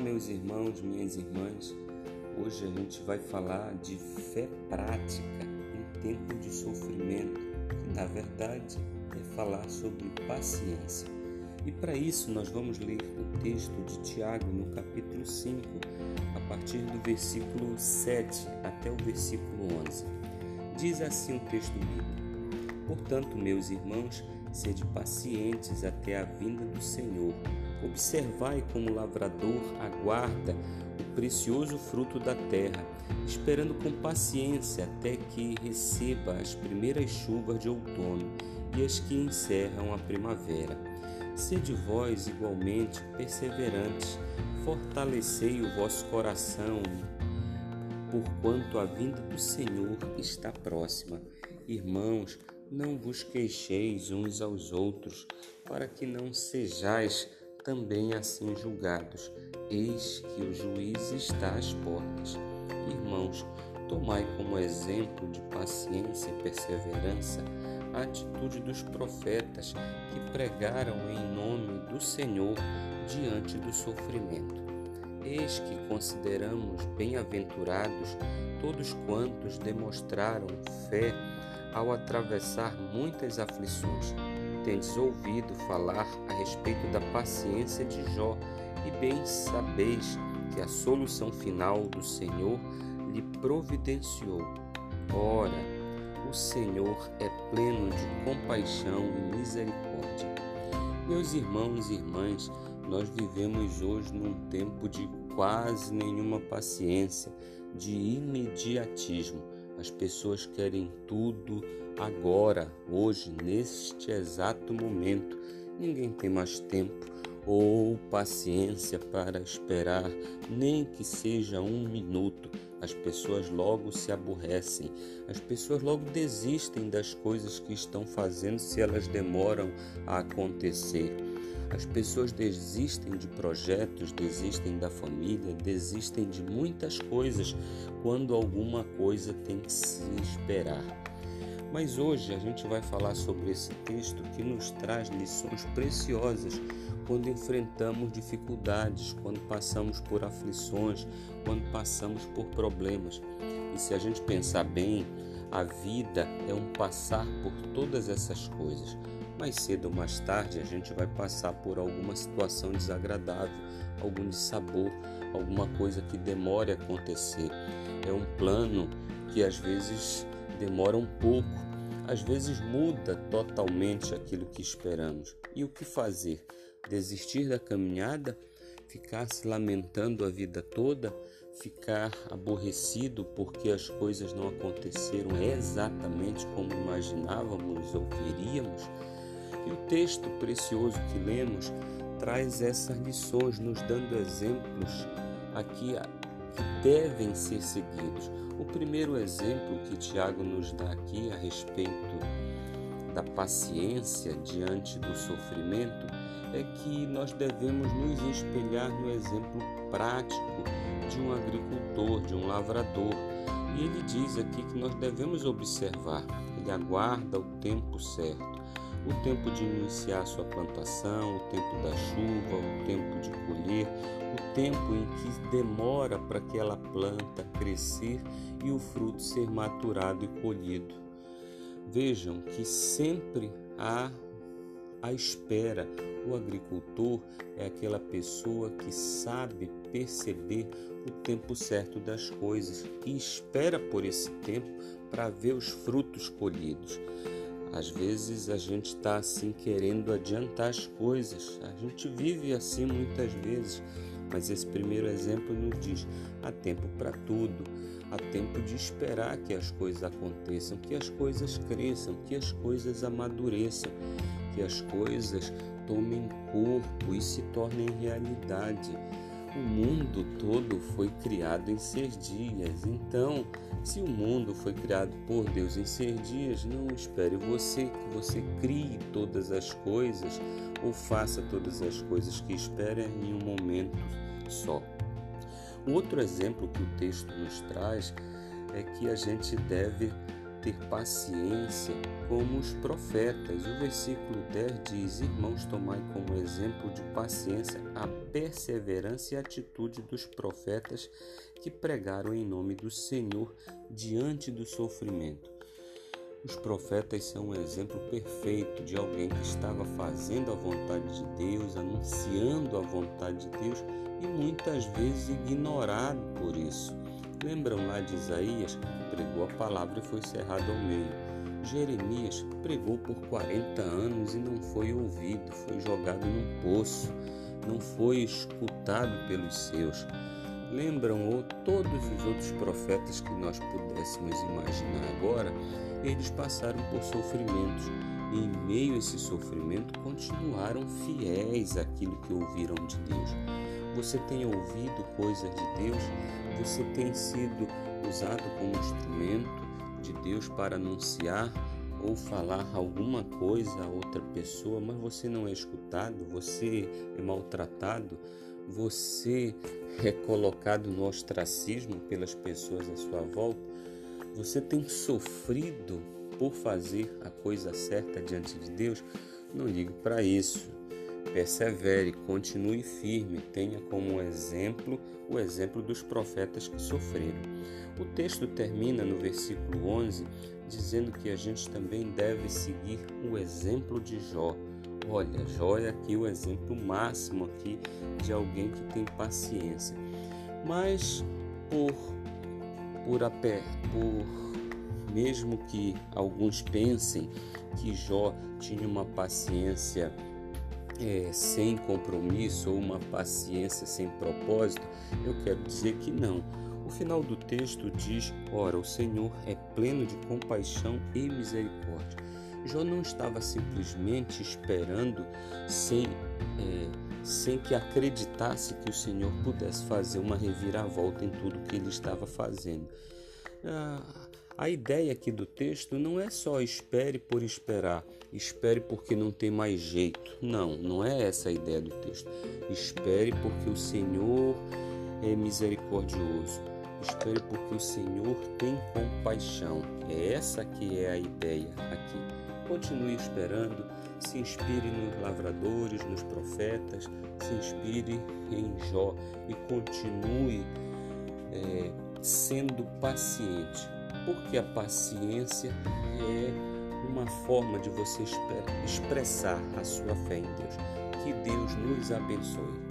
meus irmãos, minhas irmãs. Hoje a gente vai falar de fé prática em tempo de sofrimento, que na verdade é falar sobre paciência. E para isso nós vamos ler o texto de Tiago no capítulo 5, a partir do versículo 7 até o versículo 11. Diz assim o texto bíblico: Portanto, meus irmãos, sede pacientes até a vinda do Senhor. Observai como o lavrador aguarda o precioso fruto da terra, esperando com paciência até que receba as primeiras chuvas de outono e as que encerram a primavera. Sede vós igualmente perseverantes, fortalecei o vosso coração, porquanto a vinda do Senhor está próxima. Irmãos, não vos queixeis uns aos outros, para que não sejais também assim julgados. Eis que o juiz está às portas. Irmãos, tomai como exemplo de paciência e perseverança a atitude dos profetas que pregaram em nome do Senhor diante do sofrimento. Eis que consideramos bem-aventurados todos quantos demonstraram fé ao atravessar muitas aflições. Tendes ouvido falar a respeito da paciência de Jó, e bem sabeis que a solução final do Senhor lhe providenciou. Ora, o Senhor é pleno de compaixão e misericórdia. Meus irmãos e irmãs, nós vivemos hoje num tempo de quase nenhuma paciência, de imediatismo as pessoas querem tudo agora, hoje, neste exato momento. Ninguém tem mais tempo ou paciência para esperar, nem que seja um minuto. As pessoas logo se aborrecem, as pessoas logo desistem das coisas que estão fazendo se elas demoram a acontecer. As pessoas desistem de projetos, desistem da família, desistem de muitas coisas quando alguma coisa tem que se esperar. Mas hoje a gente vai falar sobre esse texto que nos traz lições preciosas quando enfrentamos dificuldades, quando passamos por aflições, quando passamos por problemas. E se a gente pensar bem, a vida é um passar por todas essas coisas mais cedo ou mais tarde a gente vai passar por alguma situação desagradável, algum dissabor, alguma coisa que demore a acontecer. É um plano que às vezes demora um pouco, às vezes muda totalmente aquilo que esperamos. E o que fazer? Desistir da caminhada? Ficar se lamentando a vida toda? Ficar aborrecido porque as coisas não aconteceram exatamente como imaginávamos ou queríamos? E o texto precioso que lemos traz essas lições, nos dando exemplos aqui que devem ser seguidos. O primeiro exemplo que Tiago nos dá aqui a respeito da paciência diante do sofrimento é que nós devemos nos espelhar no exemplo prático de um agricultor, de um lavrador. E ele diz aqui que nós devemos observar, ele aguarda o tempo certo o tempo de iniciar sua plantação, o tempo da chuva, o tempo de colher, o tempo em que demora para aquela planta crescer e o fruto ser maturado e colhido. Vejam que sempre há a espera. O agricultor é aquela pessoa que sabe perceber o tempo certo das coisas e espera por esse tempo para ver os frutos colhidos. Às vezes a gente está assim querendo adiantar as coisas. A gente vive assim muitas vezes, mas esse primeiro exemplo nos diz: há tempo para tudo, há tempo de esperar que as coisas aconteçam, que as coisas cresçam, que as coisas amadureçam, que as coisas tomem corpo e se tornem realidade. O mundo todo foi criado em seis dias, então, se o mundo foi criado por Deus em seis dias, não espere você que você crie todas as coisas ou faça todas as coisas que espera em um momento só. Outro exemplo que o texto nos traz é que a gente deve ter paciência como os profetas. O versículo 10 diz: Irmãos, tomai como exemplo de paciência a perseverança e a atitude dos profetas que pregaram em nome do Senhor diante do sofrimento. Os profetas são um exemplo perfeito de alguém que estava fazendo a vontade de Deus, anunciando a vontade de Deus e muitas vezes ignorado por isso. Lembram lá de Isaías? Pregou a palavra e foi cerrado ao meio. Jeremias pregou por 40 anos e não foi ouvido, foi jogado num poço, não foi escutado pelos seus. Lembram ou todos os outros profetas que nós pudéssemos imaginar agora? Eles passaram por sofrimentos e, em meio a esse sofrimento, continuaram fiéis àquilo que ouviram de Deus. Você tem ouvido coisas de Deus? Você tem sido usado como instrumento de Deus para anunciar ou falar alguma coisa a outra pessoa, mas você não é escutado, você é maltratado, você é colocado no ostracismo pelas pessoas à sua volta? Você tem sofrido por fazer a coisa certa diante de Deus? Não ligue para isso. Persevere, continue firme, tenha como exemplo o exemplo dos profetas que sofreram. O texto termina no versículo 11 dizendo que a gente também deve seguir o exemplo de Jó. Olha, Jó é aqui o exemplo máximo aqui de alguém que tem paciência. Mas por por, a pé, por mesmo que alguns pensem que Jó tinha uma paciência é, sem compromisso ou uma paciência sem propósito, eu quero dizer que não. O final do texto diz: Ora, o Senhor é pleno de compaixão e misericórdia. Jó não estava simplesmente esperando sem. É, sem que acreditasse que o Senhor pudesse fazer uma reviravolta em tudo que ele estava fazendo. Ah, a ideia aqui do texto não é só espere por esperar, espere porque não tem mais jeito. Não, não é essa a ideia do texto. Espere porque o Senhor é misericordioso. Espere porque o Senhor tem compaixão. É essa que é a ideia aqui. Continue esperando, se inspire nos lavradores, nos profetas, se inspire em Jó e continue é, sendo paciente, porque a paciência é uma forma de você expressar a sua fé em Deus. Que Deus nos abençoe.